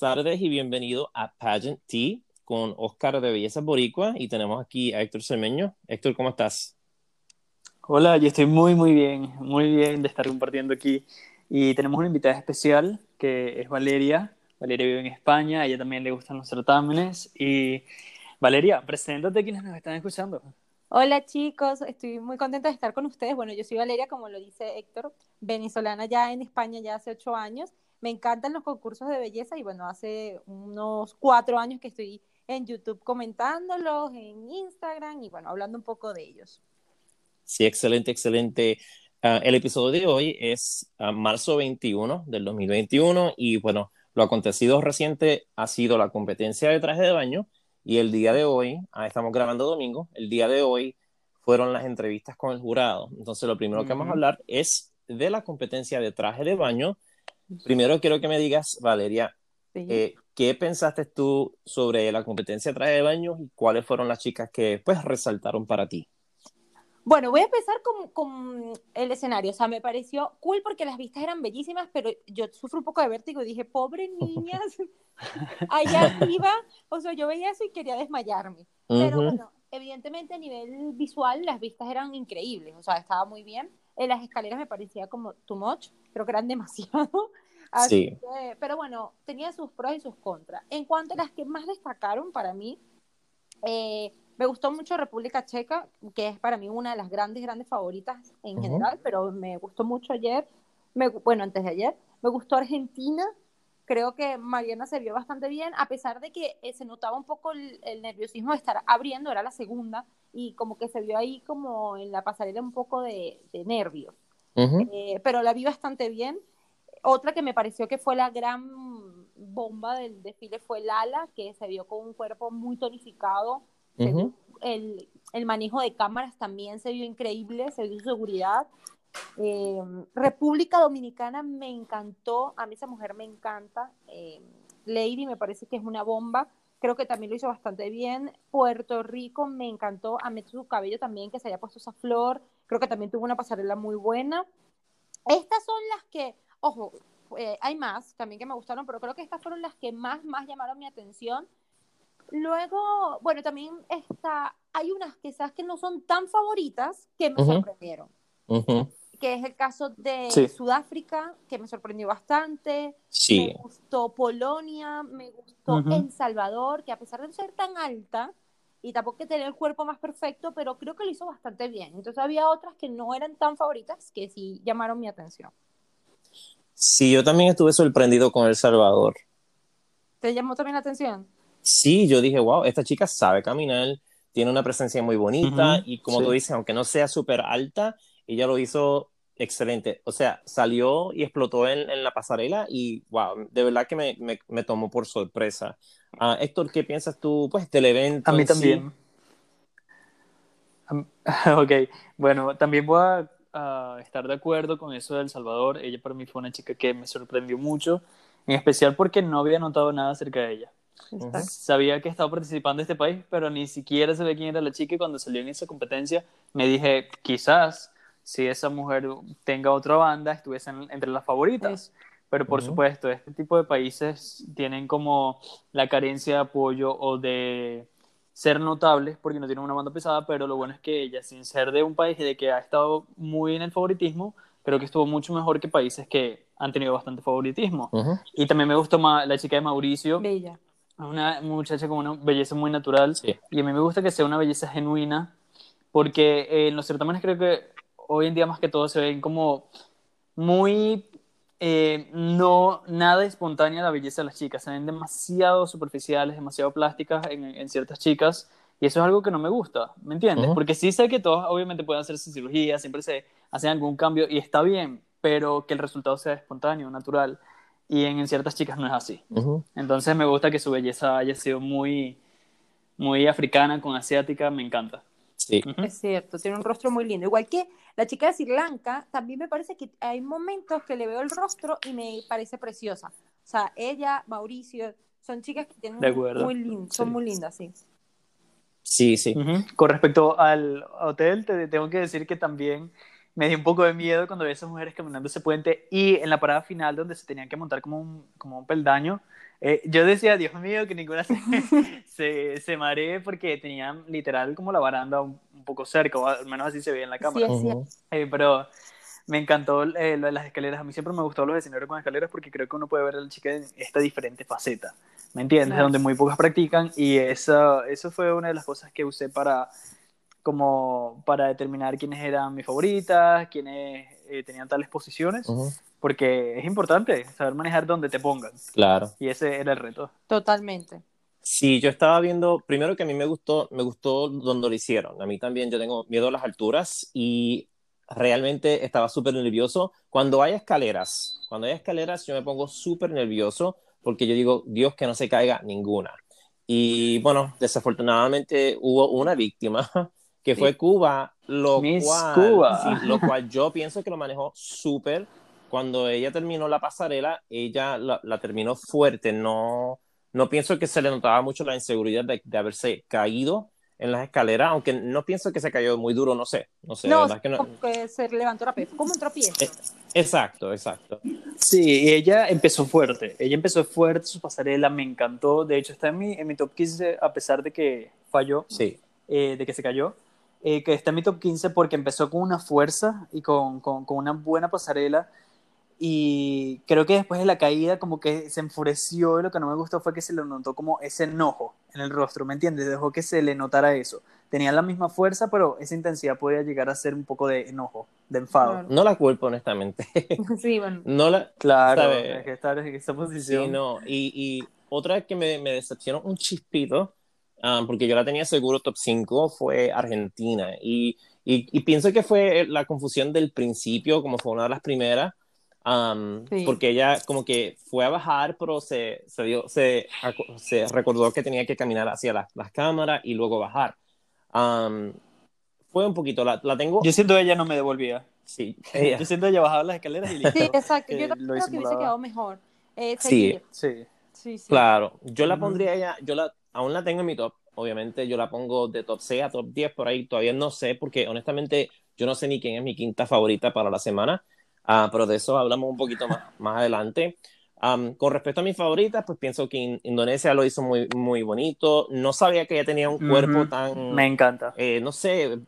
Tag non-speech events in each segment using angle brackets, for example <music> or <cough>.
Buenas tardes y bienvenido a Pageant Tea con Oscar de Belleza Boricua y tenemos aquí a Héctor Semeño. Héctor, ¿cómo estás? Hola, yo estoy muy, muy bien, muy bien de estar compartiendo aquí. Y tenemos una invitada especial que es Valeria. Valeria vive en España, a ella también le gustan los certámenes. Y Valeria, preséntate a quienes nos están escuchando. Hola chicos, estoy muy contenta de estar con ustedes. Bueno, yo soy Valeria, como lo dice Héctor, venezolana ya en España ya hace ocho años. Me encantan los concursos de belleza y bueno, hace unos cuatro años que estoy en YouTube comentándolos, en Instagram y bueno, hablando un poco de ellos. Sí, excelente, excelente. Uh, el episodio de hoy es uh, marzo 21 del 2021 y bueno, lo acontecido reciente ha sido la competencia de traje de baño y el día de hoy, ah, estamos grabando domingo, el día de hoy fueron las entrevistas con el jurado. Entonces, lo primero que vamos a hablar es de la competencia de traje de baño. Primero quiero que me digas, Valeria, eh, ¿qué pensaste tú sobre la competencia de traje de baño y cuáles fueron las chicas que pues resaltaron para ti? Bueno, voy a empezar con, con, el escenario. O sea, me pareció cool porque las vistas eran bellísimas, pero yo sufro un poco de vértigo y dije, pobre niñas, <laughs> allá arriba. O sea, yo veía eso y quería desmayarme. Pero bueno, evidentemente a nivel visual las vistas eran increíbles. O sea, estaba muy bien. En las escaleras me parecía como too much. Creo que eran demasiado. <laughs> Así sí. que, pero bueno, tenía sus pros y sus contras. En cuanto a las que más destacaron para mí, eh, me gustó mucho República Checa, que es para mí una de las grandes, grandes favoritas en general, pero me gustó mucho ayer, me, bueno, antes de ayer. Me gustó Argentina, creo que Mariana se vio bastante bien, a pesar de que eh, se notaba un poco el, nerviosismo de estar abriendo, era la segunda, y como que se vio ahí como en la pasarela un poco de, nervios. Eh, pero la vi bastante bien. Otra que me pareció que fue la gran bomba del desfile fue Lala, que se vio con un cuerpo muy tonificado, el, el, manejo de cámaras también se vio increíble, se vio seguridad. Eh, República Dominicana me encantó, a mí esa mujer me encanta. Eh, Lady me parece que es una bomba, creo que también lo hizo bastante bien. Puerto Rico me encantó, a mí su cabello también, que se haya puesto esa flor, creo que también tuvo una pasarela muy buena. Estas son las que, ojo, eh, hay más también que me gustaron, pero creo que estas fueron las que más, más llamaron mi atención. Luego, bueno, también está, hay unas quizás que no son tan favoritas que me sorprendieron. Que es el caso de Sudáfrica, que me sorprendió bastante. Sí. Me gustó Polonia, me gustó El Salvador, que a pesar de ser tan alta y tampoco que tener el cuerpo más perfecto, pero creo que lo hizo bastante bien. Entonces había otras que no eran tan favoritas que sí llamaron mi atención. Sí, yo también estuve sorprendido con El Salvador. ¿Te llamó también la atención? sí, yo dije, wow, esta chica sabe caminar, tiene una presencia muy bonita y como tú dices, aunque no sea súper alta, ella lo hizo excelente. O sea, salió y explotó en, la pasarela y wow, de verdad que me, me, tomó por sorpresa. Uh, Héctor, ¿qué piensas tú pues, del evento? A mí también. <laughs> ok, bueno, también voy a estar de acuerdo con eso de El Salvador. Ella para mí fue una chica que me sorprendió mucho, en especial porque no había notado nada acerca de ella. Sabía que estaba participando en este país, pero ni siquiera sabía quién era la chica y cuando salió en esa competencia me dije, quizás si esa mujer tenga otra banda, estuviesen entre las favoritas. Pero por supuesto, este tipo de países tienen como la carencia de apoyo o de ser notables porque no tienen una banda pesada, pero lo bueno es que ella, sin ser de un país de que ha estado muy en el favoritismo, creo que estuvo mucho mejor que países que han tenido bastante favoritismo. Y también me gustó la chica de Mauricio. Bella. Una muchacha con una belleza muy natural. Y a mí me gusta que sea una belleza genuina porque eh, en los certámenes creo que hoy en día más que todo se ven como muy eh, no nada espontánea la belleza de las chicas se ven demasiado superficiales demasiado plásticas en, ciertas chicas y eso es algo que no me gusta ¿me entiendes? porque sí sé que todos obviamente pueden hacerse cirugía siempre se hacen algún cambio y está bien pero que el resultado sea espontáneo natural y en, ciertas chicas no es así. Entonces me gusta que su belleza haya sido muy, muy africana con asiática, me encanta. Sí. Es cierto, tiene un rostro muy lindo. Igual que la chica de Sri Lanka, también me parece que hay momentos que le veo el rostro y me parece preciosa. O sea, ella, Mauricio, son chicas que tienen muy lindo, son muy lindas, sí. Sí, sí. Con respecto al hotel, te tengo que decir que también me dio un poco de miedo cuando vi a esas mujeres caminando ese puente y en la parada final donde se tenían que montar como un, como un peldaño, eh, yo decía, Dios mío, que ninguna se, <laughs> se, se maree porque tenían literal como la baranda un, un, poco cerca, o al menos así se veía en la cámara. Sí, sí. Eh, pero me encantó eh, lo de las escaleras. A mí siempre me gustó los escenarios con escaleras porque creo que uno puede ver a la chica en esta diferente faceta. ¿Me entiendes? Claro. Donde muy pocas practican y eso, eso fue una de las cosas que usé para como para determinar quiénes eran mis favoritas, quiénes eh, tenían tales posiciones, Ujú. porque es importante saber manejar donde te pongan. Claro. Y ese era el reto. Totalmente. Sí, yo estaba viendo, primero que a mí me gustó, me gustó donde lo hicieron. A mí también yo tengo miedo a las alturas y realmente estaba súper nervioso. Cuando hay escaleras, cuando hay escaleras yo me pongo súper nervioso porque yo digo, Dios, que no se caiga ninguna. Y bueno, desafortunadamente hubo una víctima que fue Cuba, lo Miss cual, Cuba. sí, lo cual yo pienso que lo manejó súper. Cuando ella terminó la pasarela, ella la, la terminó fuerte, no, no pienso que se le notaba mucho la inseguridad de, de haberse caído en las escaleras, aunque no pienso que se cayó muy duro, no sé, no sé, No, que no- se levantó rápido, fue como un tropiezo. Eh, Exacto, exacto. Sí, y ella empezó fuerte. Ella empezó fuerte, su pasarela me encantó. De hecho, está en mi, en mi top 15, a pesar de que falló, Sí, eh, de que se cayó. Eh, que está en mi top 15 porque empezó con una fuerza y con, con, con una buena pasarela. Y creo que después de la caída, como que se enfureció. Y lo que no me gustó fue que se le notó como ese enojo en el rostro, ¿me entiendes? Dejó que se le notara eso. Tenía la misma fuerza, pero esa intensidad podía llegar a ser un poco de enojo, de enfado. Claro. no la culpo, honestamente. <laughs> Sí, bueno. No la, Claro, ¿Sabe? hay que estar en esa Sí, posición. no. Y, y otra que me, me decepcionó un chispito, ah, porque yo la tenía seguro top 5, fue Argentina. Y, y, y pienso que fue la confusión del principio, como fue una de las primeras, am, Sí. porque ella como que fue a bajar, pero se, se, dio- se, se recordó que tenía que caminar hacia las, las cámaras y luego bajar. Am, fue un poquito, la, la tengo... Yo siento que ella no me devolvía. sí, ella- Yo siento que ella bajaba las escaleras y listo. Sí, exacto. que Yo lo creo que hubiese quedado mejor. Eh, Sí. Sí. Sí. Claro, yo la pondría ella, yo la, aún la tengo en mi top, obviamente yo la pongo de top 6 a top 10 por ahí, todavía no sé, porque honestamente yo no sé ni quién es mi quinta favorita para la semana, ah, pero de eso hablamos un poquito más, <laughs> más adelante. Am, con respecto a mis favoritas, pues pienso que In- Indonesia lo hizo muy, muy bonito, no sabía que ella tenía un cuerpo Ujú. tan, Me encanta. eh, no sé,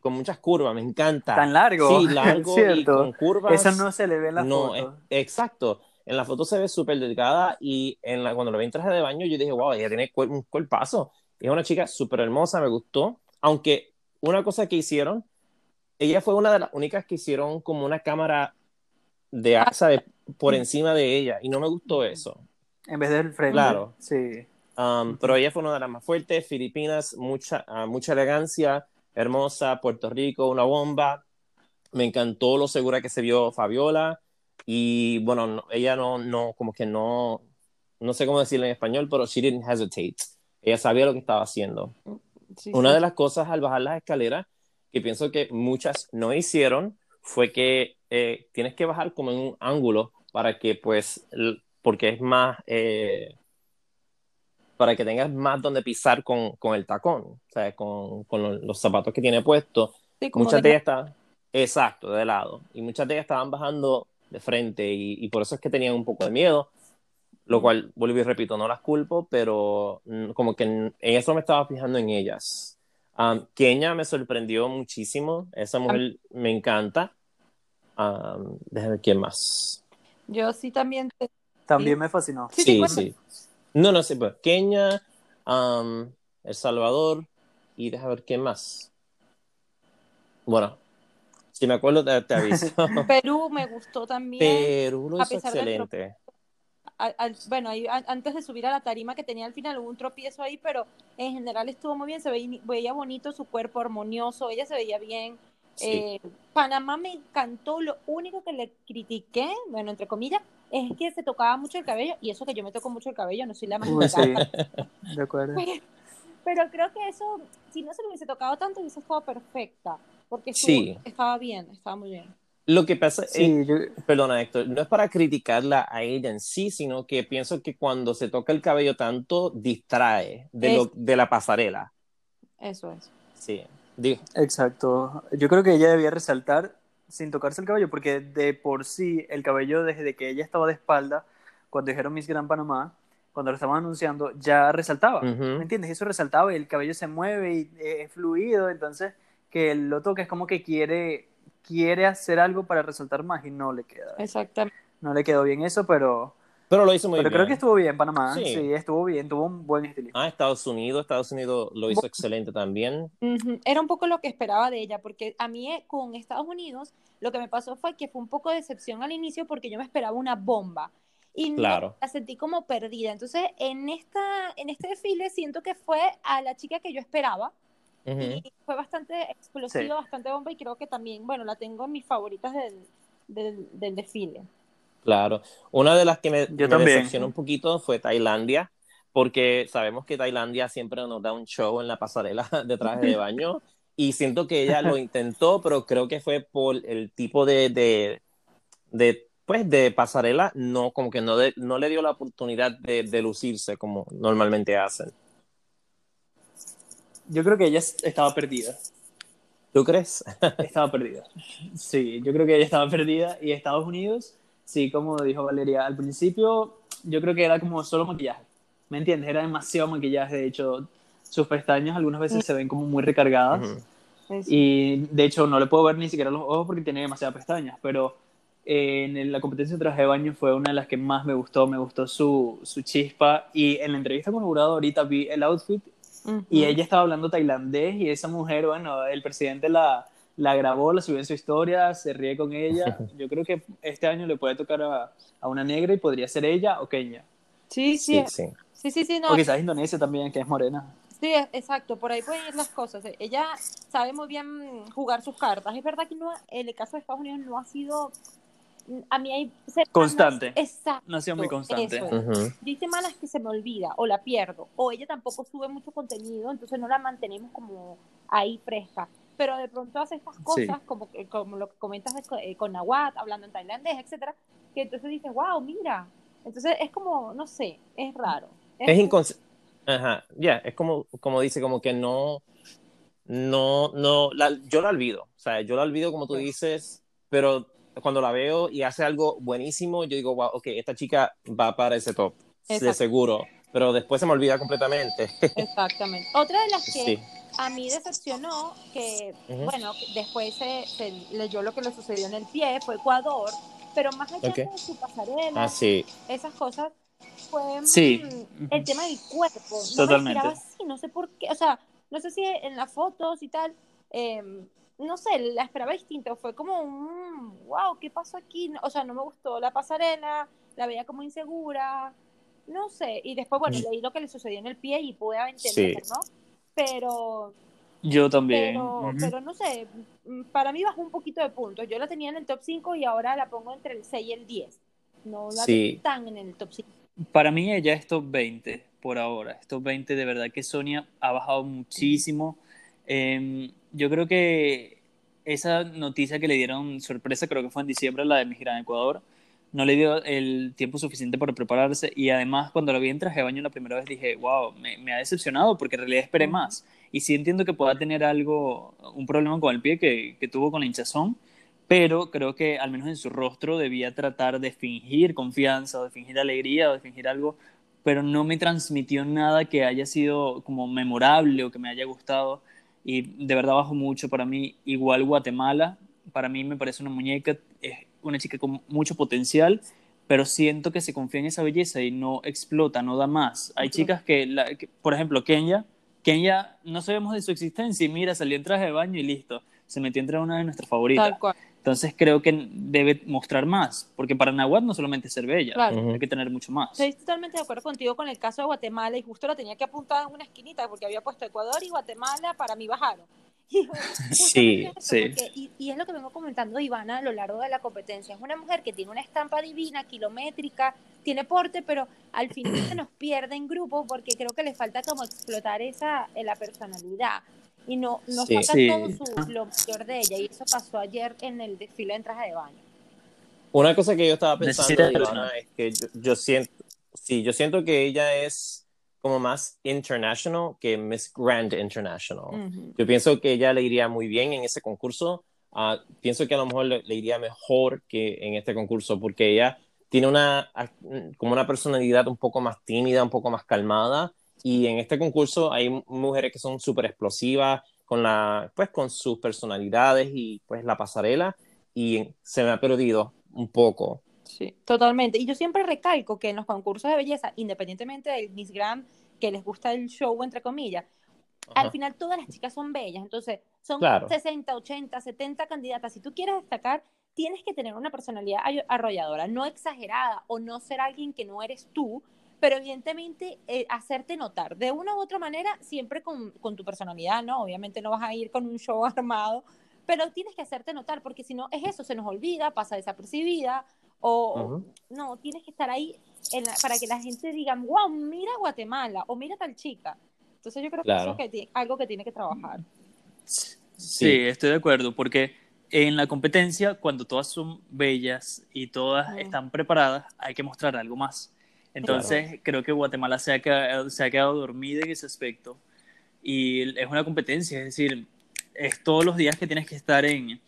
con muchas curvas, me encanta. Tan largo. Sí, largo <laughs> y Cierto. con curvas. Eso no se le ve en la No, foto. es- exacto. En la foto se ve súper delgada y en la, cuando lo vi en traje de baño yo dije, wow, ella tiene cuer- un cuerpazo. Es una chica súper hermosa, me gustó. Aunque una cosa que hicieron, ella fue una de las únicas que hicieron como una cámara de asa de- por encima de ella y no me gustó eso. En vez del frente. Claro. Sí. Um, pero ella fue una de las más fuertes, Filipinas, mucha, ah, mucha elegancia, hermosa, Puerto Rico, una bomba. Me encantó lo segura que se vio Fabiola. Y bueno, no- ella no, no, como que no, no sé cómo decirlo en español, pero she didn't hesitate. Ella sabía lo que estaba haciendo. Sí, Una sí. de las cosas al bajar las escaleras que pienso que muchas no hicieron fue que eh, tienes que bajar como en un ángulo para que pues, porque es más, eh, para que tengas más donde pisar con, con el tacón, o sea, con, con lo- los zapatos que tiene puesto. Sí, Muchas de ellas estaban, exacto, de lado, y muchas de ellas estaban bajando de frente y, y por eso es que tenían un poco de miedo, lo cual, vuelvo y repito, no las culpo, pero mm, como que en en eso me estaba fijando en ellas. Um, Kenia me sorprendió muchísimo, esa mujer me encanta. Um, déjame ver quién más. Yo sí también. te- También Sí. me fascinó. Sí, sí, sí. No, no sé, pues Kenia, um, El Salvador y déjame ver quién más. Bueno, si me acuerdo te, te <laughs> aviso. Perú me gustó también. Perú lo hizo del excelente. Al- al- bueno, ahí, a- antes de subir a la tarima que tenía al final hubo un tropiezo ahí, pero en general estuvo muy bien, se veía, veía bonito su cuerpo, armonioso, ella se veía bien. Sí. Eh, Panamá me encantó, lo único que le critiqué, bueno, entre comillas, es que se tocaba mucho el cabello, y eso que yo me toco mucho el cabello, no soy la más Uy, sí. De acuerdo. <laughs> pero creo que eso, si no se lo hubiese tocado tanto, hubiese estado perfecta, porque estuvo- Sí. estaba bien, estaba muy bien. Lo que pasa, eh, Sí, yo, perdona Héctor, no es para criticarla a ella en sí, sino que pienso que cuando se toca el cabello tanto, distrae de, lo, de la pasarela. Eso es. Sí, digo, exacto. Yo creo que ella debía resaltar sin tocarse el cabello, porque de por sí el cabello desde que ella estaba de espalda, cuando dijeron Miss Gran Panamá, cuando lo estaban anunciando, ya resaltaba, Ujú. ¿me entiendes? Eso resaltaba y el cabello se mueve y es fluido, entonces que lo toque es como que quiere, quiere hacer algo para resaltar más y no le queda. Exactamente. No le quedó bien eso, pero, Pero lo hizo muy pero bien. creo que estuvo bien Panamá, Sí. sí. estuvo bien, tuvo un buen estilismo. Ah, Estados Unidos, Estados Unidos lo hizo excelente también. Era un poco lo que esperaba de ella, porque a mí eh, con Estados Unidos lo que me pasó fue que fue un poco de decepción al inicio porque yo me esperaba una bomba y Claro. la sentí como perdida. Entonces, en, esta, en este desfile siento que fue a la chica que yo esperaba Ujú. y fue bastante explosiva, Sí. bastante bomba y creo que también, bueno, la tengo en mis favoritas del, del, del desfile. Claro. Una de las que me, Yo me decepcionó un poquito fue Tailandia, porque sabemos que Tailandia siempre nos da un show en la pasarela <laughs> de traje de baño y siento que ella lo <laughs> intentó, pero creo que fue por el tipo de, de, de, pues, de pasarela, no, como que no, de- no le dio la oportunidad de, de lucirse como normalmente hacen. Yo creo que ella estaba perdida. ¿Tú crees? <laughs> Estaba perdida. Sí, yo creo que ella estaba perdida. Y Estados Unidos, sí, como dijo Valeria, al principio yo creo que era como solo maquillaje. ¿Me entiendes? Era demasiado maquillaje. De hecho, sus pestañas algunas veces se ven como muy recargadas. Ujú. Y de hecho, no le puedo ver ni siquiera los ojos porque tiene demasiadas pestañas. Pero eh, en la competencia de traje de baño fue una de las que más me gustó. Me gustó su, su chispa. Y en la entrevista con el jurado ahorita vi el outfit y ella estaba hablando tailandés y esa mujer, bueno, el presidente la, la grabó, la subió en su historia, se ríe con ella. <laughs> Yo creo que este año le puede tocar a, a una negra y podría ser ella o Kenia. Sí, sí, Sí, sí. sí, sí, sí, no, O quizás Indonesia también, que es morena. Sí, e- exacto, por ahí pueden ir las cosas. Ella sabe muy bien jugar sus cartas. Es verdad que no, en el caso de Estados Unidos no ha sido, a mí hay semanas- Constante. Exacto. No ha sido muy constante. eso es. Ujú. Yo hay semanas que se me olvida o la pierdo o ella tampoco sube mucho contenido, entonces no la mantenemos como ahí fresca. Pero de pronto hace estas cosas, como, que- como lo que comentas de eh, con Nawat, hablando en tailandés, etcétera, que entonces dices, wow, mira. Entonces es como, no sé, es raro. Es inconsciente. Ajá, ya, es como, como dice, como que no, no, no, la- yo la olvido, o sea, yo la olvido como tú dices, pero cuando la veo y hace algo buenísimo, yo digo, wow, ok, esta chica va para ese top, de seguro, pero después se me olvida completamente. Exactamente. Otra de las que Sí. a mí decepcionó, que Ujú. bueno, después se, se leyó lo que le sucedió en el pie, fue Ecuador, pero más allá Ok. de su pasarela, Ah, sí, esas cosas, fue mm, Sí. el tema del cuerpo. No Totalmente. me así, no sé por qué, o sea, no sé si en las fotos y tal, eh, no sé, la esperaba distinto, fue como un, wow, ¿qué pasó aquí? O sea, no me gustó la pasarela, la veía como insegura, no sé, y después, bueno, Mm. leí lo que le sucedió en el pie y pude entender, ¿no? Pero, Yo también. pero, Ujú. pero no sé, para mí bajó un poquito de puntos. Yo la tenía en el top 5 y ahora la pongo entre el 6 y el 10. No la Sí. tan en el top 5. Para mí ella es top 20 por ahora. Es top 20 de verdad que Sonia ha bajado muchísimo. Eh, yo creo que esa noticia que le dieron sorpresa, creo que fue en diciembre, la de Miss Gran Ecuador, no le dio el tiempo suficiente para prepararse. Y además cuando la vi en traje de baño la primera vez dije, wow, me, me ha decepcionado porque en realidad esperé más. Y sí entiendo que pueda tener algo, un problema con el pie que, que tuvo con la hinchazón, pero creo que al menos en su rostro debía tratar de fingir confianza o de fingir alegría o de fingir algo, pero no me transmitió nada que haya sido como memorable o que me haya gustado y de verdad bajó mucho para mí. Igual Guatemala, para mí me parece una muñeca, es una chica con mucho potencial, pero siento que se confía en esa belleza y no explota, no da más. Hay chicas que, la- que, por ejemplo, Kenya, Kenya no sabemos de su existencia y mira, salió en traje de baño y listo, se metió entre una de nuestras favoritas. Tal cual. Entonces creo que debe mostrar más, porque para Nahuatl no solamente es ser bella, Claro. Hay que tener mucho más. Estoy totalmente de acuerdo contigo con el caso de Guatemala y justo lo tenía que apuntar en una esquinita porque había puesto Ecuador y Guatemala, para mí bajaron. <laughs> Y Sí, eso, sí. porque- y, y es lo que vengo comentando Ivana a lo largo de la competencia. Es una mujer que tiene una estampa divina, kilométrica, tiene porte, pero al final se nos pierde en grupo porque creo que le falta como explotar esa eh, la personalidad. Y no, no Sí. saca Sí. todo su, lo mayor de ella. Y eso pasó ayer en el desfile en traje de baño. Una cosa que yo estaba pensando, Ivana, es que yo, yo siento, sí, yo siento que ella es como más international que Miss Grand International. Ujú. Yo pienso que ella le iría muy bien en ese concurso. ah, pienso que a lo mejor le, le, iría mejor que en este concurso porque ella tiene una, como una personalidad un poco más tímida, un poco más calmada y en este concurso hay mujeres que son súper explosivas con, la, pues, con sus personalidades y pues la pasarela y se me ha perdido un poco. Sí, totalmente. Y yo siempre recalco que en los concursos de belleza, independientemente del Miss Grand, que les gusta el show, entre comillas, al final todas las chicas son bellas. Entonces, son 60, 80, 70 candidatas. Si tú quieres destacar, tienes que tener una personalidad arrolladora, no exagerada o no ser alguien que no eres tú, pero evidentemente eh, hacerte notar de una u otra manera, siempre con, con, tu personalidad, ¿no? Obviamente no vas a ir con un show <laughs> armado, pero tienes que hacerte notar, porque si no, es eso, se nos olvida, pasa desapercibida, o no, tienes que estar ahí para que la gente diga, wow, mira Guatemala, o mira tal chica. Entonces yo creo que eso es algo que tiene que trabajar. Sí, estoy de acuerdo, porque en la competencia, cuando todas son bellas y todas están preparadas, hay que mostrar algo más. Entonces, creo que Guatemala se ha, quedado, se ha quedado dormida en ese aspecto. Y es una competencia, es decir, es todos los días que tienes que estar en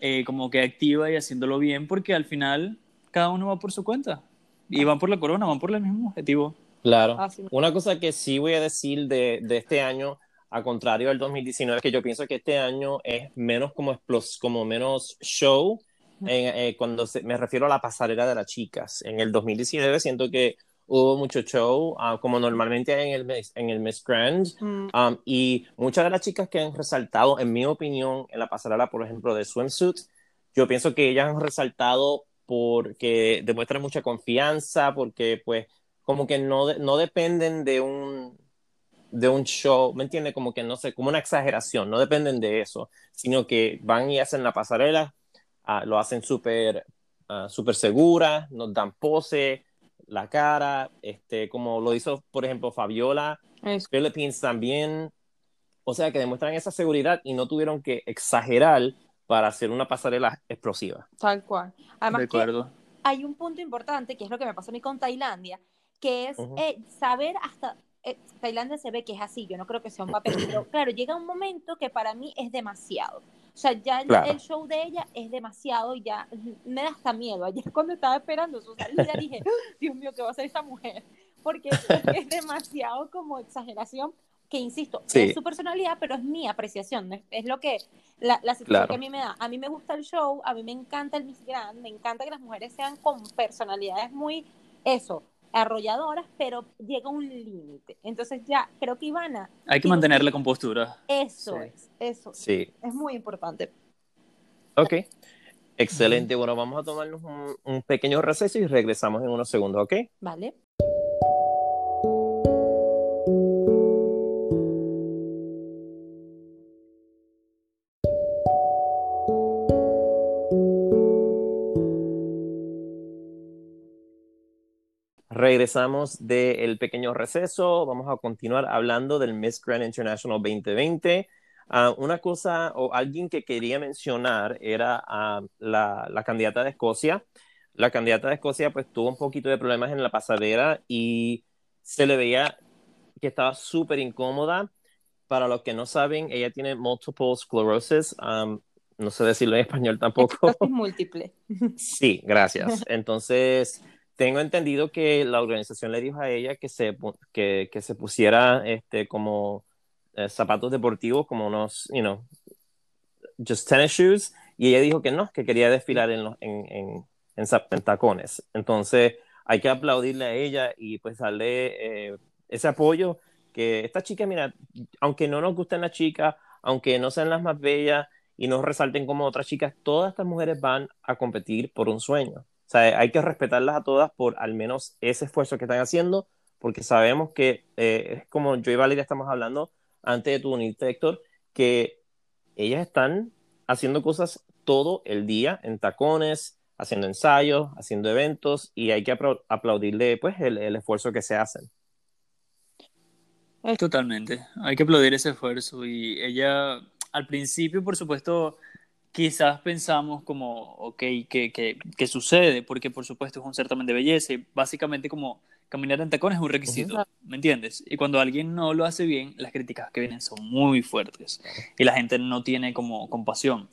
eh, como que activa y haciéndolo bien, porque al final cada uno va por su cuenta. Y van por la corona, van por el mismo objetivo. Claro. Una cosa que sí voy a decir de, de este año, a contrario del 2019, es que yo pienso que este año es menos como, como menos show eh, cuando me refiero a la pasarela de las chicas. En el 2019 siento que hubo mucho show, ah, como normalmente en el, en el Miss Grand, mm. um, y muchas de las chicas que han resaltado, en mi opinión, en la pasarela, por ejemplo, de swimsuit, yo pienso que ellas han resaltado porque demuestran mucha confianza, porque pues como que no, no dependen de un, de un show, ¿me entiende? Como que no sé, como una exageración, no dependen de eso, sino que van y hacen la pasarela, ah, lo hacen súper uh, super segura, nos dan pose, la cara, este, como lo hizo, por ejemplo, Fabiola, Philippines también. O sea, que demuestran esa seguridad y no tuvieron que exagerar para hacer una pasarela explosiva. Tal cual. Además, que hay un punto importante, que es lo que me pasó a mí con Tailandia, que es eh, saber hasta... Eh, Tailandia se ve que es así, yo no creo que sea un papel, pero claro, llega un momento que para mí es demasiado. O sea, ya el, show de ella es demasiado, ya me da hasta miedo. Ayer <laughs> cuando estaba esperando su salida <laughs> dije, Dios mío, ¿qué va a hacer esa mujer? Porque es, <laughs> demasiado como exageración, que insisto, es su personalidad, pero es mi apreciación, es, lo que, la, la situación que a mí me da. A mí me gusta el show, a mí me encanta el Miss Grand, me encanta que las mujeres sean con personalidades muy, eso, arrolladoras, pero llega un límite. Entonces ya creo que Ivana... Hay que mantener la compostura. Eso es, eso. Sí. Es muy importante. Ok. Excelente. Bueno, vamos a tomarnos un, un pequeño receso y regresamos en unos segundos, ¿ok? Vale. Regresamos del pequeño receso. Vamos a continuar hablando del Miss Grand International 2020. Ah, una cosa o alguien que quería mencionar era a la, la, candidata de Escocia. La candidata de Escocia pues tuvo un poquito de problemas en la pasarela y se le veía que estaba súper incómoda. Para los que no saben, ella tiene multiple sclerosis. no sé decirlo en español tampoco. Es múltiple. Sí, gracias. <laughs> Entonces, tengo entendido que la organización le dijo a ella que se, que, que se pusiera este, como eh, zapatos deportivos, como unos, you know, just tennis shoes, y ella dijo que no, que quería desfilar en, los, en, en, en, tacones. Entonces, hay que aplaudirle a ella y pues darle eh, ese apoyo que esta chica, mira, aunque no nos gusten las chicas, aunque no sean las más bellas y no resalten como otras chicas, todas estas mujeres van a competir por un sueño. O sea, hay que respetarlas a todas por al menos ese esfuerzo que están haciendo, porque sabemos que, eh, es como yo y Valeria estamos hablando antes de tu unirte, Héctor, que ellas están haciendo cosas todo el día en tacones, haciendo ensayos, haciendo eventos, y hay que aplaudirle pues el, el esfuerzo que se hacen. Totalmente, hay que aplaudir ese esfuerzo y ella al principio, por supuesto, quizás pensamos como, ok, ¿qué, qué, qué sucede? Porque por supuesto es un certamen de belleza y básicamente como caminar en tacones es un requisito, ¿me entiendes? Y cuando alguien no lo hace bien, las críticas que vienen son muy fuertes y la gente no tiene como compasión.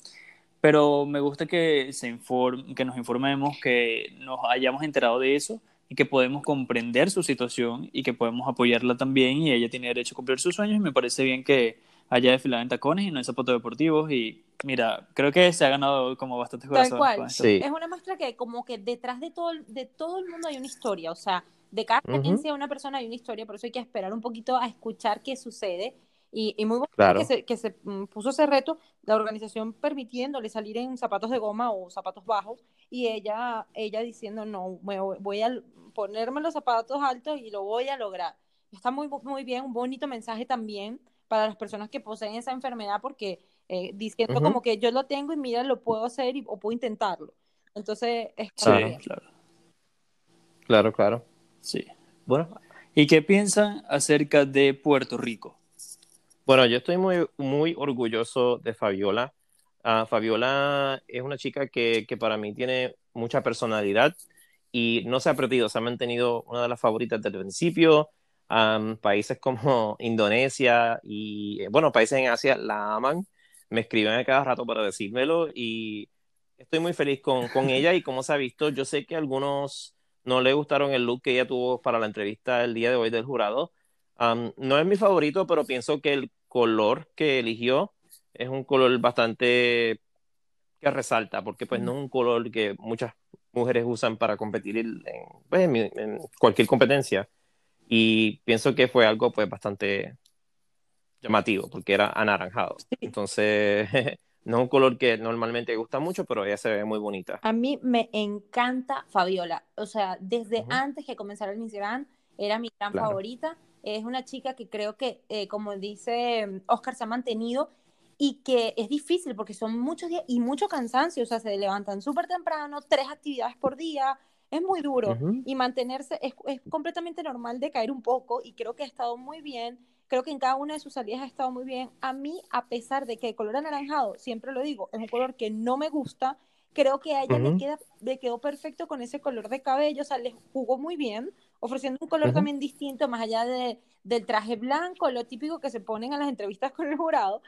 pero me gusta que, se inform que nos informemos, que nos hayamos enterado de eso y que podemos comprender su situación y que podemos apoyarla también y ella tiene derecho a cumplir sus sueños y me parece bien que haya desfilado en tacones y no en zapatos deportivos y mira, creo que se ha ganado como bastante Tal cual. Es una muestra que como que detrás de todo, de todo el mundo hay una historia, o sea, de cada experiencia de una persona hay una historia, por eso hay que esperar un poquito a escuchar qué sucede y, muy bueno que, se, que se mm, puso ese reto, la organización permitiéndole salir en zapatos de goma o zapatos bajos, y ella, ella diciendo, no, voy a ponerme los zapatos altos y lo voy a lograr. Está muy, muy bien, un bonito mensaje también para las personas que poseen esa enfermedad, porque eh, diciendo como que yo lo tengo y mira, lo puedo hacer y, o puedo intentarlo. Entonces, es claro. claro. Claro, claro. Sí. Bueno. ¿Y qué piensan acerca de Puerto Rico? Bueno, yo estoy muy, muy orgulloso de Fabiola. Ah, Fabiola es una chica que, que, para mí tiene mucha personalidad y no se ha perdido, se ha mantenido una de las favoritas desde el principio. Países como <laughs> Indonesia y, eh, bueno, países en Asia la aman, me escriben a cada rato para decírmelo y estoy muy feliz con, con <laughs> ella y como se ha visto, yo sé que a algunos no le gustaron el look que ella tuvo para la entrevista el día de hoy del jurado, no es mi favorito, pero pienso que el color que eligió es un color bastante que resalta, porque pues no es un color que muchas mujeres usan para competir en, pues, en, cualquier competencia. Y pienso que fue algo pues bastante llamativo, porque era anaranjado. Entonces, <laughs> no es un color que normalmente gusta mucho, pero ella se ve muy bonita. A mí me encanta Fabiola. O sea, desde antes que comenzara el Miss era mi gran favorita es una chica que creo que, eh, como dice Oscar, se ha mantenido y que es difícil porque son muchos días y mucho cansancio, o sea, se levantan súper temprano, tres actividades por día, es muy duro y mantenerse es, es, completamente normal de caer un poco y creo que ha estado muy bien, creo que en cada una de sus salidas ha estado muy bien. A mí, a pesar de que el color anaranjado, siempre lo digo, es un color que no me gusta, creo que a ella le, queda, le quedó perfecto con ese color de cabello, o sea, le jugó muy bien, ofreciendo un color también distinto, más allá de, del traje blanco, lo típico que se ponen en las entrevistas con el jurado.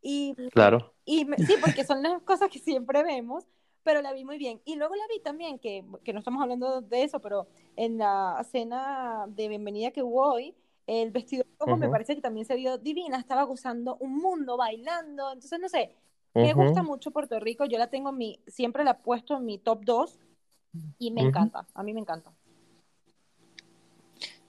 Y, claro. Y sí, porque son las cosas que siempre vemos, pero la vi muy bien. Y luego la vi también, que, que no estamos hablando de eso, pero en la cena de bienvenida que hubo hoy, el vestido rojo me parece que también se vio divina, estaba gozando un mundo, bailando, entonces no sé, me gusta mucho Puerto Rico, yo la tengo en mi, siempre la he puesto en mi top 2 y me encanta, a mí me encanta.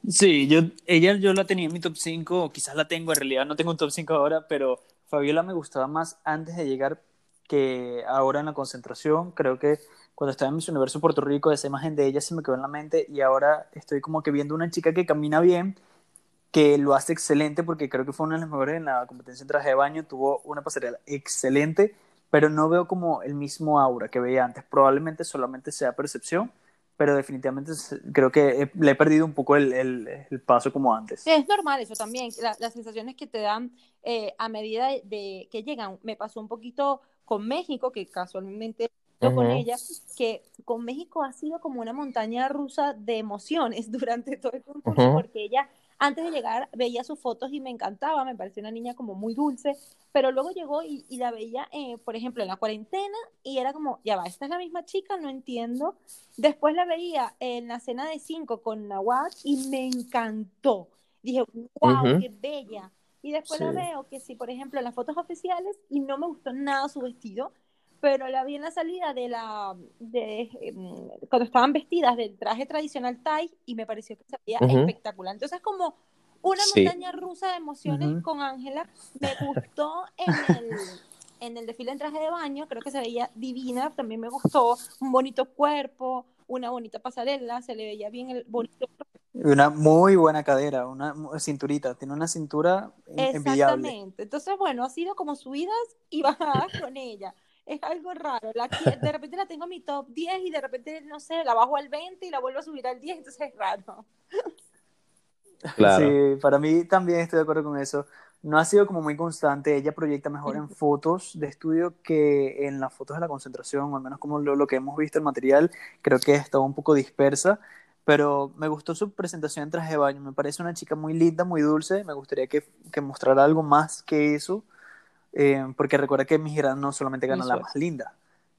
Sí, yo, ella yo la tenía en mi top 5, o quizás la tengo, en realidad no tengo un top 5 ahora, pero Fabiola me gustaba más antes de llegar que ahora en la concentración. Creo que cuando estaba en Miss Universo Puerto Rico, esa imagen de ella se me quedó en la mente y ahora estoy como que viendo una chica que camina bien, que lo hace excelente, porque creo que fue una de las mejores en la competencia en traje de baño, tuvo una pasarela excelente, pero no veo como el mismo aura que veía antes. Probablemente solamente sea percepción, pero definitivamente creo que le he perdido un poco el, el, paso como antes. Es normal eso también, las sensaciones que te dan eh, a medida de, que llegan. Me pasó un poquito con México, que casualmente yo con ella, que con México ha sido como una montaña rusa de emociones <laughs> durante todo el concurso, porque ella antes de llegar veía sus fotos y me encantaba, me parecía una niña como muy dulce, pero luego llegó y, la veía, eh, por ejemplo, en la cuarentena y era como, ya va, esta es la misma chica, no entiendo. Después la veía en la cena de cinco con Nawat y me encantó. Dije, wow, qué bella. Y después la veo que sí, por ejemplo, en las fotos oficiales y no me gustó nada su vestido, pero la vi en la salida de la, de, em, cuando estaban vestidas del traje tradicional Thai y me pareció que se veía espectacular. Entonces, como una montaña rusa de emociones con Ángela, me gustó en el, en el desfile en traje de baño, creo que se veía divina, también me gustó, un bonito cuerpo, una bonita pasarela, se le veía bien el bonito una muy buena cadera, una cinturita, tiene una cintura envidiable. Exactamente. Entonces, bueno, ha sido como subidas y bajadas con ella es algo raro. La, de repente la tengo en mi top 10 y de repente, no sé, la bajo al 20 y la vuelvo a subir al 10, entonces es raro. Claro. Sí, para mí también estoy de acuerdo con eso. No ha sido como muy constante. Ella proyecta mejor en fotos de estudio que en las fotos de la concentración, o al menos como lo, que hemos visto el material. Creo que estaba un poco dispersa, pero me gustó su presentación en traje de baño. Me parece una chica muy linda, muy dulce. Me gustaría que, que mostrara algo más que eso Eh, porque recuerda que Miss Grand no solamente gana la más linda.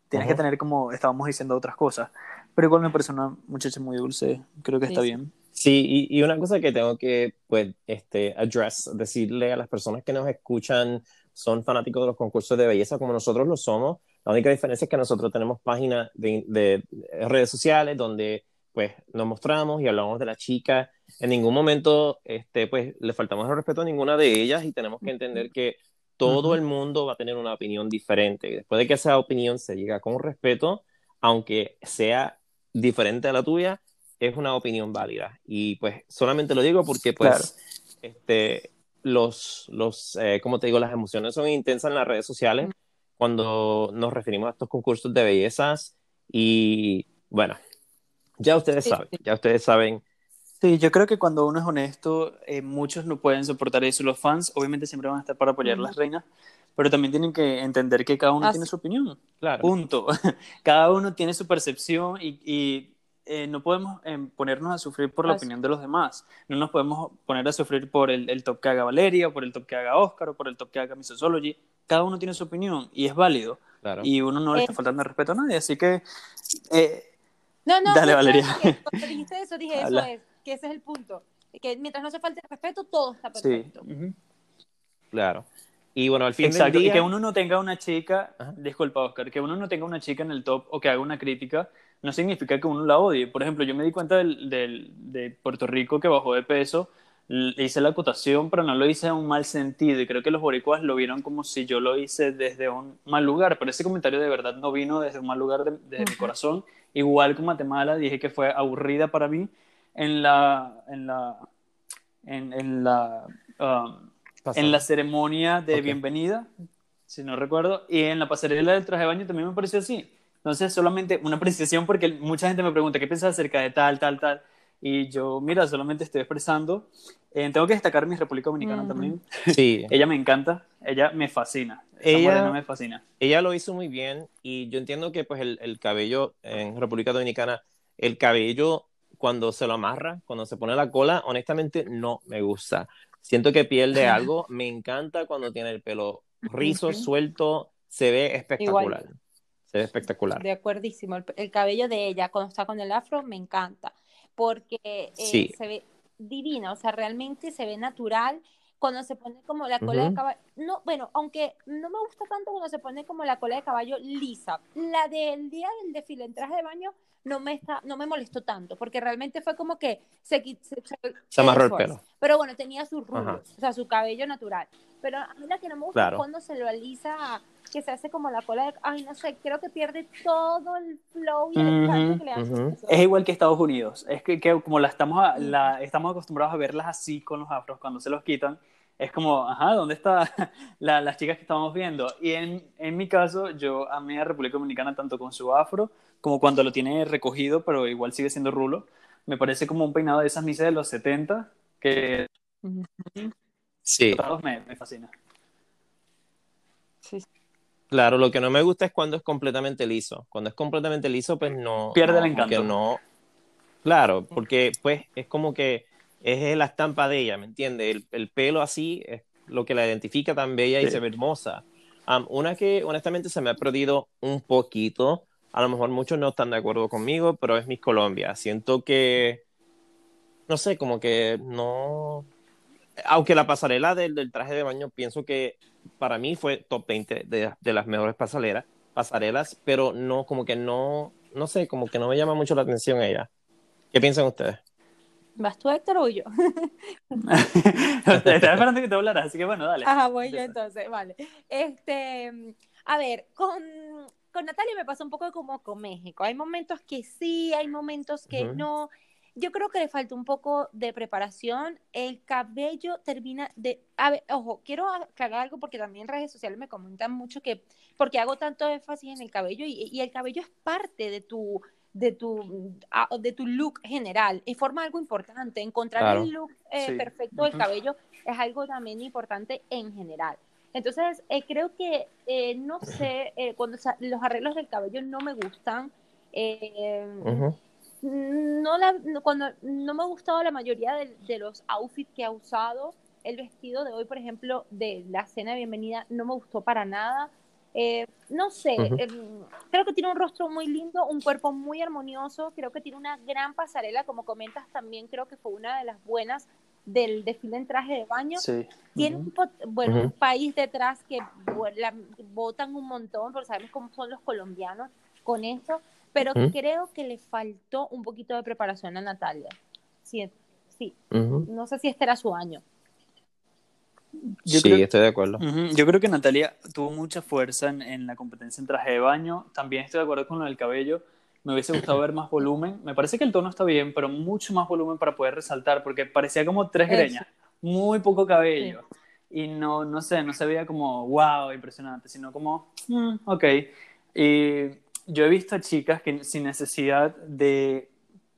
Tienes que tener, como estábamos diciendo, otras cosas. Pero igual me parece una muchacha muy dulce. Creo que Sí, está bien. Sí, y, y una cosa que tengo que, pues, este, address, decirle a las personas que nos escuchan, son fanáticos de los concursos de belleza como nosotros lo somos. La única diferencia es que nosotros tenemos páginas de, de redes sociales donde, pues, nos mostramos y hablamos de la chica. En ningún momento, este, pues, le faltamos el respeto a ninguna de ellas y tenemos que entender que todo el mundo va a tener una opinión diferente. Después de que esa opinión se llega con respeto, aunque sea diferente a la tuya, es una opinión válida. Y pues solamente lo digo porque pues Claro. este, los, los eh, como te digo, las emociones son intensas en las redes sociales cuando nos referimos a estos concursos de bellezas y bueno, ya ustedes Sí, saben, sí. ya ustedes saben. Sí, yo creo que cuando uno es honesto, eh, muchos no pueden soportar eso. Los fans obviamente siempre van a estar para apoyar las reinas, pero también tienen que entender que cada uno Así- tiene su opinión. Claro, Punto. <laughs> Cada uno tiene su percepción y, y, eh, no podemos eh, ponernos a sufrir por la Así- opinión de los demás. No nos podemos poner a sufrir por el, el top que haga Valeria, o por el top que haga Oscar, o por el top que haga Missology. Cada uno tiene su opinión y es válido. claro. Y uno no le está faltando el respeto a nadie. Así que eh, No, no, Dale, no, Valeria. Cuando dijiste eso, dije Habla. eso es, que ese es el punto. Que mientras no se falte el respeto, todo está sí. perfecto. Ujú. claro. Y bueno, al fin Exacto, del día, y que uno no tenga una chica, Ajá. disculpa Oscar, que uno no tenga una chica en el top o que haga una crítica, no significa que uno la odie. Por ejemplo, yo me di cuenta del, del- de Puerto Rico que bajó de peso, hice la acotación, pero no lo hice en un mal sentido, y creo que los boricuas lo vieron como si yo lo hice desde un mal lugar, pero ese comentario de verdad no vino desde un mal lugar de, de mi Ujú. corazón. Igual con Guatemala, dije que fue aburrida para mí en la... En la en, en la um, en la ceremonia de Ok. bienvenida, si no recuerdo, y en la pasarela del traje de baño también me pareció así. Entonces, solamente una apreciación porque mucha gente me pregunta qué piensas acerca de tal, tal, tal. Y yo, mira, solamente estoy expresando. Eh, tengo que destacar mi República Dominicana Ujú. también. Sí, <laughs> Ella me encanta, ella me fascina. Esa Ella- me fascina. ella lo hizo muy bien y yo entiendo que pues el, el cabello en República Dominicana, el cabello cuando se lo amarra, cuando se pone la cola, honestamente no me gusta. Siento que pierde <laughs> algo. Me encanta cuando tiene el pelo rizo, suelto, se ve espectacular. Se ve espectacular. De acuerdísimo. El, el cabello de ella, cuando está con el afro, me encanta. Porque eh, Sí. se ve divina, o sea, realmente se ve natural. Cuando se pone como la cola de Ujú. caballo. No, bueno, aunque no me gusta tanto cuando se pone como la cola de caballo lisa. La del día del desfile en traje de baño no me está, no me molestó tanto, porque realmente fue como que se, se, se- Se amarró el pelo. Pero bueno, tenía sus Ajá. rulos, o sea, su cabello natural. Pero a mí la que no me gusta Claro. es cuando se lo alisa, que se hace como la cola de... Ay, no sé, creo que pierde todo el flow y el encanto Ujú, que le hace. ujú. eso. Es igual que Estados Unidos. Es que, que como la estamos, a- la, estamos acostumbrados a verlas así con los afros cuando se los quitan. Es como, ajá, ¿dónde están <laughs> la, las chicas que estamos viendo? Y en, en mi caso, yo amé a República Dominicana tanto con su afro como cuando lo tiene recogido, pero igual sigue siendo rulo. Me parece como un peinado de esas misas de los 70 que. Sí, me, me fascina. Sí, claro, lo que no me gusta es cuando es completamente liso. Cuando es completamente liso, pues no. Pierde el encanto. que no. Claro, porque pues es como que es la estampa de ella, ¿me entiendes? El, el pelo así es lo que la identifica tan bella y se ve hermosa. Am, una que honestamente se me ha perdido un poquito, a lo mejor muchos no están de acuerdo conmigo, pero es Miss Colombia. Siento que, no sé, como que no... Aunque la pasarela del, del traje de baño pienso que para mí fue top 20 de, de las mejores pasarelas, pasarelas, pero no, como que no, no sé, como que no me llama mucho la atención ella. ¿Qué piensan ustedes? ¿Vas tú, Héctor, o yo? <laughs> Estaba esperando que te hablaras, así que bueno, dale. Ajá, voy yo entonces, vale. Este, a ver, con, con Natalia me pasa un poco como con México. Hay momentos que sí, hay momentos que Ujú. no. Yo creo que le falta un poco de preparación. El cabello termina de... A ver, ojo, quiero aclarar algo porque también en redes sociales me comentan mucho que... Porque hago tanto énfasis en el cabello y, y el cabello es parte de tu de tu, ah, de tu look general y forma algo importante. Encontrar Claro. el look eh, Sí. perfecto del cabello es algo también importante en general. Entonces, eh, creo que, eh, no <clears throat> sé, eh, cuando los arreglos del cabello no me gustan. eh, Ujú. No la, cuando no me ha gustado la mayoría de, de los outfits que ha usado. el vestido de hoy, por ejemplo, de la cena de bienvenida, no me gustó para nada. Eh, no sé, em, creo que tiene un rostro muy lindo, un cuerpo muy armonioso, creo que tiene una gran pasarela, como comentas también, creo que fue una de las buenas del desfile en traje de baño. Tiene un, bueno, un país detrás que votan un montón, porque sabemos cómo son los colombianos con eso, pero creo que le faltó un poquito de preparación a Natalia. Sí, sí. no sé si este era su año. Yo sí, estoy de acuerdo. Yo creo que Natalia tuvo mucha fuerza en, en, la competencia en traje de baño. También estoy de acuerdo con lo del cabello. Me hubiese gustado ver más volumen. Me parece que el tono está bien, pero mucho más volumen para poder resaltar, porque parecía como tres greñas, muy poco cabello. Y no, no sé, no se veía como wow, impresionante, sino como, mm, ok. Y yo he visto a chicas que sin necesidad de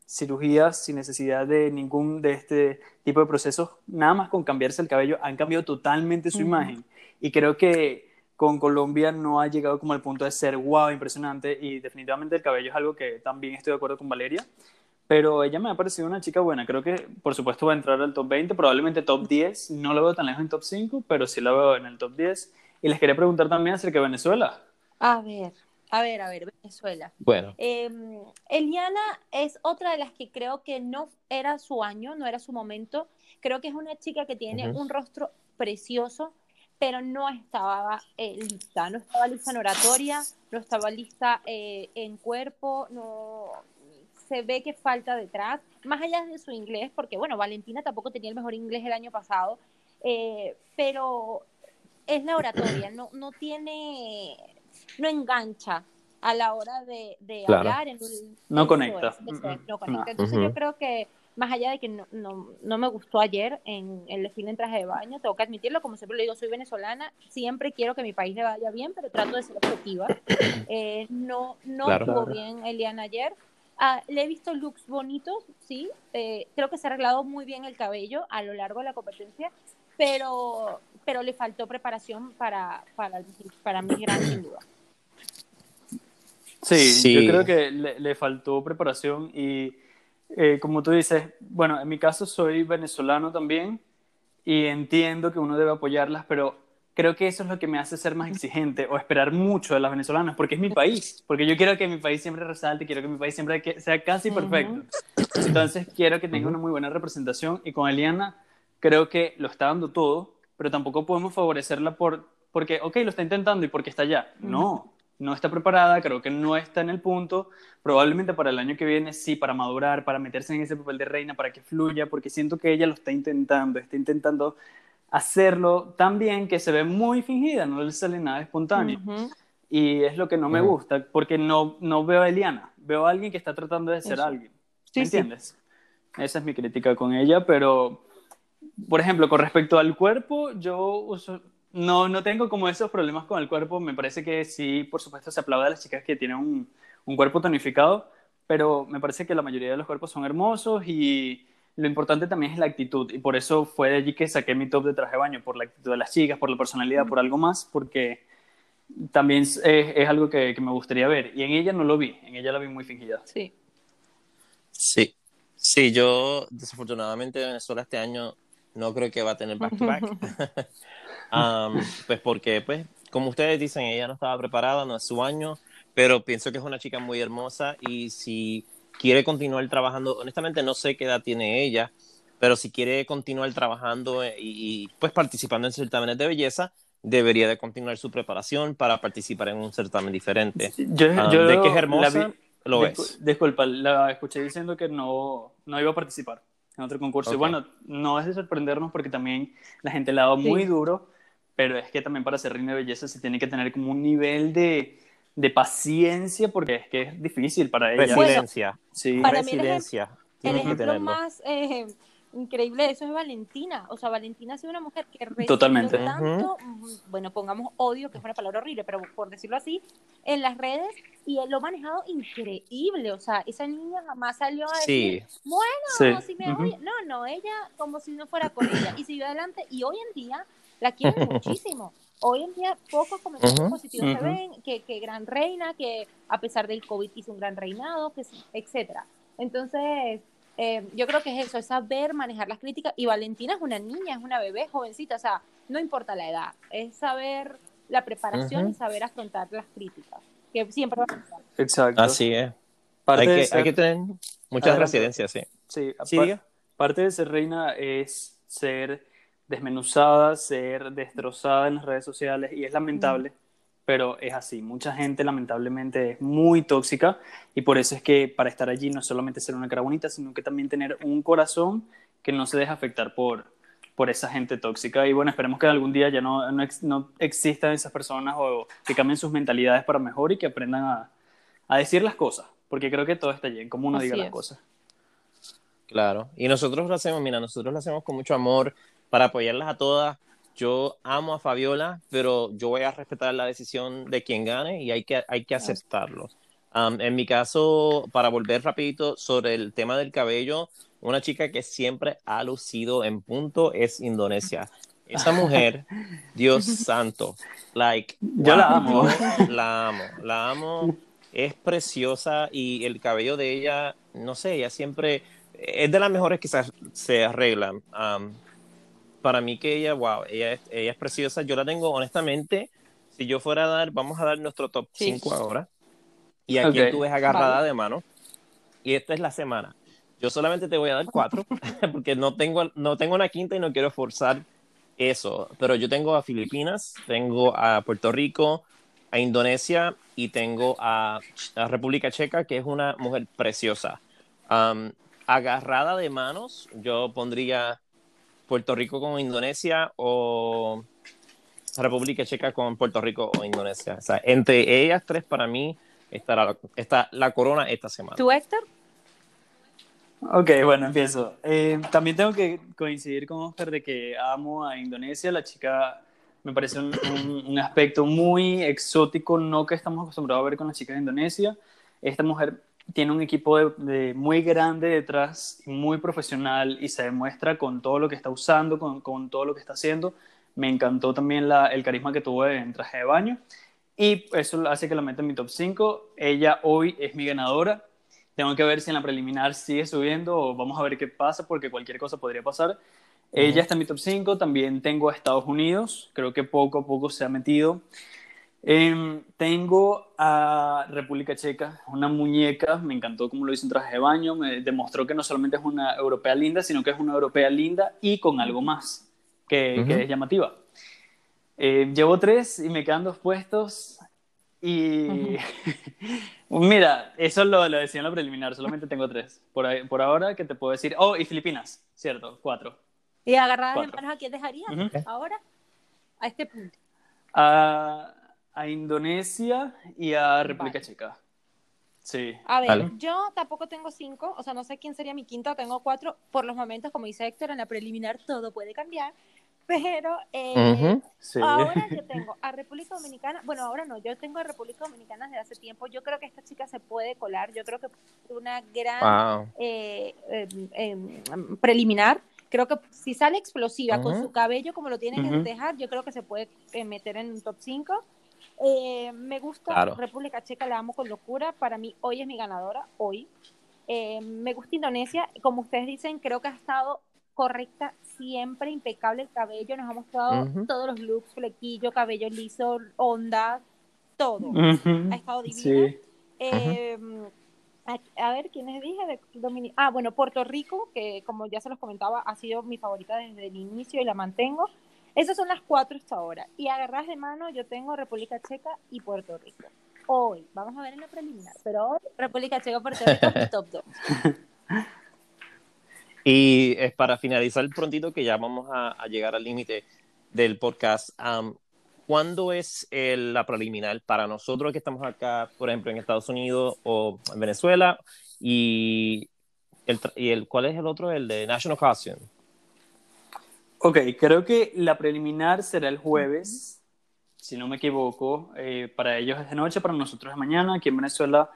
cirugías, sin necesidad de ningún de este tipo de procesos, nada más con cambiarse el cabello, han cambiado totalmente su imagen. Y creo que con Colombia no ha llegado como al punto de ser wow, impresionante. Y definitivamente el cabello es algo que también estoy de acuerdo con Valeria. Pero ella me ha parecido una chica buena. Creo que, por supuesto, va a entrar al top 20, probablemente top 10. No lo veo tan lejos en top 5, pero sí la veo en el top 10. Y les quería preguntar también acerca de Venezuela. A ver, a ver, a ver, Venezuela. Bueno. Em, Eliana es otra de las que creo que no era su año, no era su momento. Creo que es una chica que tiene un rostro precioso, pero no estaba eh, lista. No estaba lista en oratoria, no estaba lista eh, en cuerpo, no se ve que falta detrás, más allá de su inglés, porque bueno, Valentina tampoco tenía el mejor inglés el año pasado, eh, pero es la oratoria, no, no tiene no engancha a la hora de, hablar. En no, conecta. no conecta. Entonces yo creo que más allá de que no, no, me gustó ayer en el desfile en traje de baño, tengo que admitirlo, como siempre lo digo, soy venezolana, siempre quiero que mi país le vaya bien, pero trato de ser objetiva. <coughs> Eh, no no estuvo bien Eliana ayer. Ah, le he visto looks bonitos, sí, eh, creo que se ha arreglado muy bien el cabello a lo largo de la competencia, pero, pero le faltó preparación para, para, para mi gran sin duda. Sí, yo creo que le, faltó preparación y eh, como tú dices, bueno, en mi caso soy venezolano también y entiendo que uno debe apoyarlas, pero creo que eso es lo que me hace ser más exigente o esperar mucho de las venezolanas, porque es mi país, porque yo quiero que mi país siempre resalte, quiero que mi país siempre sea casi perfecto. Entonces quiero que tenga una muy buena representación y con Eliana creo que lo está dando todo, pero tampoco podemos favorecerla por, porque, ok, lo está intentando y porque está allá. No, no está preparada, creo que no está en el punto. Probablemente para el año que viene sí, para madurar, para meterse en ese papel de reina, para que fluya, porque siento que ella lo está intentando, está intentando hacerlo tan bien que se ve muy fingida, no le sale nada espontáneo. Y es lo que no me gusta, porque no, no veo a Eliana, veo a alguien que está tratando de ser alguien. ¿Me entiendes? Esa es mi crítica con ella, pero, por ejemplo, con respecto al cuerpo, yo uso, no, no tengo como esos problemas con el cuerpo. Me parece que sí, por supuesto, se aplaude a las chicas que tienen un, un cuerpo tonificado, pero me parece que la mayoría de los cuerpos son hermosos y lo importante también es la actitud. Y por eso fue de allí que saqué mi top de traje de baño, por la actitud de las chicas, por la personalidad, por algo más, porque también es, es algo que, que, me gustaría ver. Y en ella no lo vi, en ella la vi muy fingida. Sí. Sí. Sí, yo desafortunadamente Venezuela este año no creo que va a tener back-to-back. <laughs> <laughs> pues porque, pues, como ustedes dicen, ella no estaba preparada, no es su año, pero pienso que es una chica muy hermosa y si quiere continuar trabajando, honestamente no sé qué edad tiene ella, pero si quiere continuar trabajando y, pues participando en certámenes de belleza, debería de continuar su preparación para participar en un certamen diferente. Yo, de que es hermosa, lo es. Disculpa, la escuché diciendo que no, no iba a participar en otro concurso. Y bueno, no es de sorprendernos porque también la gente le ha dado muy duro pero es que también para ser reina de belleza se tiene que tener como un nivel de, de paciencia porque es que es difícil para ella. Resiliencia. sí. Para Resiliencia. el, ejemplo más eh, increíble eso es Valentina. O sea, Valentina ha sido una mujer que Totalmente. tanto, bueno, pongamos odio, que es una palabra horrible, pero por decirlo así, en las redes y él lo ha manejado increíble. O sea, esa niña jamás salió a decir, bueno, si me No, no, ella como si no fuera con ella y siguió adelante. Y hoy en día la quieren muchísimo. Hoy en día pocos comentarios positivos se ven, que, que, gran reina, que a pesar del COVID hizo un gran reinado, que etcétera. Entonces, eh, yo creo que es eso, es saber manejar las críticas. Y Valentina es una niña, es una bebé, jovencita, o sea, no importa la edad, es saber la preparación y saber afrontar las críticas, que siempre van a. Exacto. Así es. Parte Hay que, ser- hay que tener muchas Adelante. residencias, sí. Sí, Sí, parte de ser reina es ser desmenuzada, ser destrozada en las redes sociales y es lamentable, pero es así. Mucha gente lamentablemente es muy tóxica y por eso es que para estar allí no es solamente ser una cara bonita, sino que también tener un corazón que no se deja afectar por, por esa gente tóxica. Y bueno, esperemos que algún día ya no, no, ex- no existan esas personas o que cambien sus mentalidades para mejor y que aprendan a, a decir las cosas, porque creo que todo está allí, en cómo uno Así diga las es. cosas. Claro. Y nosotros lo hacemos, mira, nosotros lo hacemos con mucho amor para apoyarlas a todas. Yo amo a Fabiola, pero yo voy a respetar la decisión de quien gane y hay que, hay que aceptarlo. Um, en mi caso, para volver rapidito sobre el tema del cabello, una chica que siempre ha lucido en punto es Indonesia. Esa mujer, <laughs> Dios santo, like, Yo la amo. la amo, la amo, es preciosa y el cabello de ella, no sé, ella siempre es de las mejores que se, se arreglan. Um, para mí que ella, wow, ella es, ella es preciosa. Yo la tengo, honestamente, si yo fuera a dar, vamos a dar nuestro top Sí. 5 ahora. Y aquí Ok. tú ves agarrada Vale. de mano. Y esta es la semana. Yo solamente te voy a dar cuatro, <laughs> <laughs> porque no tengo, no tengo una quinta y no quiero forzar eso. Pero yo tengo a Filipinas, tengo a Puerto Rico, a Indonesia y tengo a, a República Checa, que es una mujer preciosa. Um, agarrada de manos, yo pondría Puerto Rico con Indonesia o República Checa con Puerto Rico o Indonesia. O sea, entre ellas tres, para mí, estará está la corona esta semana. ¿Tú, Héctor? Ok, bueno, empiezo. Eh, también tengo que coincidir con Oscar de que amo a Indonesia. La chica me parece un, un- un aspecto muy exótico, no que estamos acostumbrados a ver con las chicas de Indonesia. Esta mujer tiene un equipo de, de muy grande detrás, muy profesional y se demuestra con todo lo que está usando, con, con todo lo que está haciendo. Me encantó también la- el carisma que tuvo en traje de baño y eso hace que la meta en mi top 5. Ella hoy es mi ganadora. Tengo que ver si en la preliminar sigue subiendo o vamos a ver qué pasa porque cualquier cosa podría pasar. Ella está en mi top 5. También tengo a Estados Unidos. Creo que poco a poco se ha metido. Em, tengo a República Checa, una muñeca. Me encantó cómo lo hizo en traje de baño. Me demostró que no solamente es una europea linda, sino que es una europea linda y con algo más que, es llamativa. Eh, llevo tres y me quedan dos puestos. Y <laughs> mira, eso lo, lo decía en la preliminar, solamente tengo tres. Por, ahí- por ahora, que te puedo decir? Oh, y Filipinas, cierto, cuatro. ¿Y agarradas de manos a quién dejarías ahora? A este punto. A, a Indonesia y a República Vale. Checa. Sí. A ver, Vale. yo tampoco tengo cinco, o sea, no sé quién sería mi quinta, tengo cuatro. Por los momentos, como dice Héctor, en la preliminar todo puede cambiar. <laughs> Pero eh, Ujú. sí. ahora yo <laughs> tengo a República Dominicana, bueno, ahora no, yo tengo a República Dominicana desde hace tiempo. Yo creo que esta chica se puede colar, yo creo que una gran Wow. eh, em, preliminar. Creo que si sale explosiva con Ujú. su cabello como lo tiene Ujú. que dejar, yo creo que se puede eh, meter en un top 5. Me gusta Claro. República Checa, la amo con locura. Para mí, hoy es mi ganadora, hoy. Eh, me gusta Indonesia, como ustedes dicen, creo que ha estado correcta, siempre impecable el cabello. Nos ha mostrado Ujú. todos los looks, flequillo, cabello liso, onda, todo. Ujú. Ha estado divina. Sí. Eh, a, a ver, ¿quiénes dije? De Domini- ah, bueno, Puerto Rico, que como ya se los comentaba, ha sido mi favorita desde el inicio y la mantengo. Esas son las cuatro hasta ahora. Y agarras de mano, yo tengo República Checa y Puerto Rico. Hoy, vamos a ver en la preliminar, pero hoy República Checa, Puerto Rico, top 2. <laughs> Y es para finalizar prontito, que ya vamos a, llegar al límite del podcast. ¿Cuándo es la preliminar para nosotros que estamos acá, por ejemplo, en Estados Unidos o en Venezuela? Y el, y el ¿cuál es el otro? El de National Costume. Ok, creo que la preliminar será el jueves, si no me equivoco. Eh, para ellos es de noche, para nosotros es mañana. Aquí en Venezuela,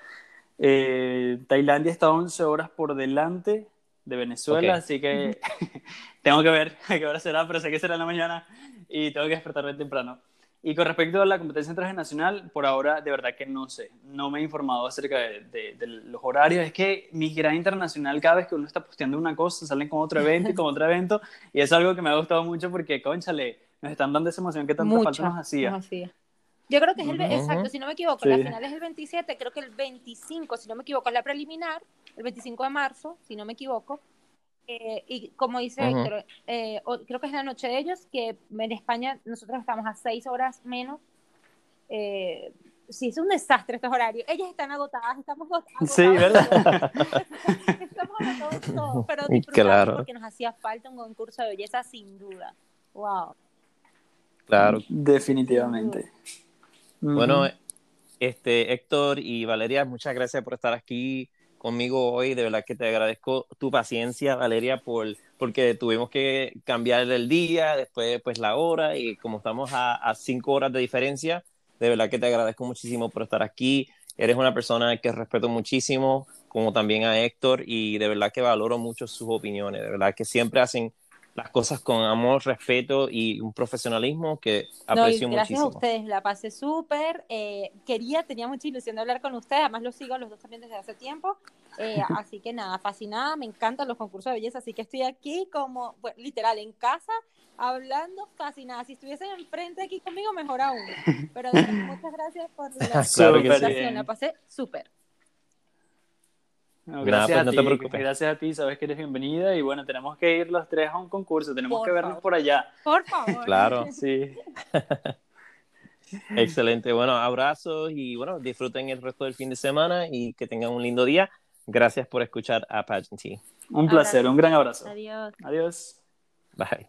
eh, Tailandia está 11 horas por delante de Venezuela, así que <laughs> tengo que ver a <laughs> qué hora será, pero sé que será en la mañana y tengo que despertarme temprano. Y con respecto a la competencia en traje nacional, por ahora de verdad que no sé. No me he informado acerca de, los horarios. Es que mi gran internacional, cada vez que uno está posteando una cosa, salen con otro evento y con otro evento. Y es algo que me ha gustado mucho porque, conchale, nos están dando esa emoción que tanta falta nos hacía. Nos hacía. Yo creo que es el, exacto, si no me equivoco, la final es el 27, creo que el 25, si no me equivoco, es la preliminar, el 25 de marzo, si no me equivoco. Eh, y como dice Héctor, eh, creo que es la noche de ellos, que en España nosotros estamos a seis horas menos. Eh, sí, es un desastre estos horarios. Ellas están agotadas, estamos agotadas. <laughs> Sí, ¿verdad? <laughs> estamos agotados todos, pero <laughs> disfrutamos porque nos hacía falta un concurso de belleza sin duda. Wow. Claro. Definitivamente. Bueno, este, Héctor y Valeria, muchas gracias por estar aquí conmigo hoy. De verdad que te agradezco tu paciencia, Valeria, por, porque tuvimos que cambiar el día, después pues la hora y como estamos a, cinco horas de diferencia, de verdad que te agradezco muchísimo por estar aquí. Eres una persona que respeto muchísimo, como también a Héctor, y de verdad que valoro mucho sus opiniones. De verdad que siempre hacen las cosas con amor, respeto y un profesionalismo que aprecio no, gracias muchísimo. a ustedes, la pasé súper. Eh, quería, tenía mucha ilusión de hablar con ustedes, además los sigo los dos también desde hace tiempo. Eh, <laughs> así que nada, fascinada, me encantan los concursos de belleza, así que estoy aquí como, literal, en casa, hablando fascinada. Si estuviesen enfrente aquí conmigo, mejor aún. Pero <laughs> muchas gracias por la invitación, la pasé súper gracias, a ti, gracias a ti, sabes que eres bienvenida y bueno, tenemos que ir los tres a un concurso, tenemos que vernos por allá. Por favor. Claro. <laughs> Sí. <laughs> Excelente, bueno, abrazos y bueno, disfruten el resto del fin de semana y que tengan un lindo día. Gracias por escuchar a Pageant Un placer, un gran abrazo. Adiós. Adiós. Bye.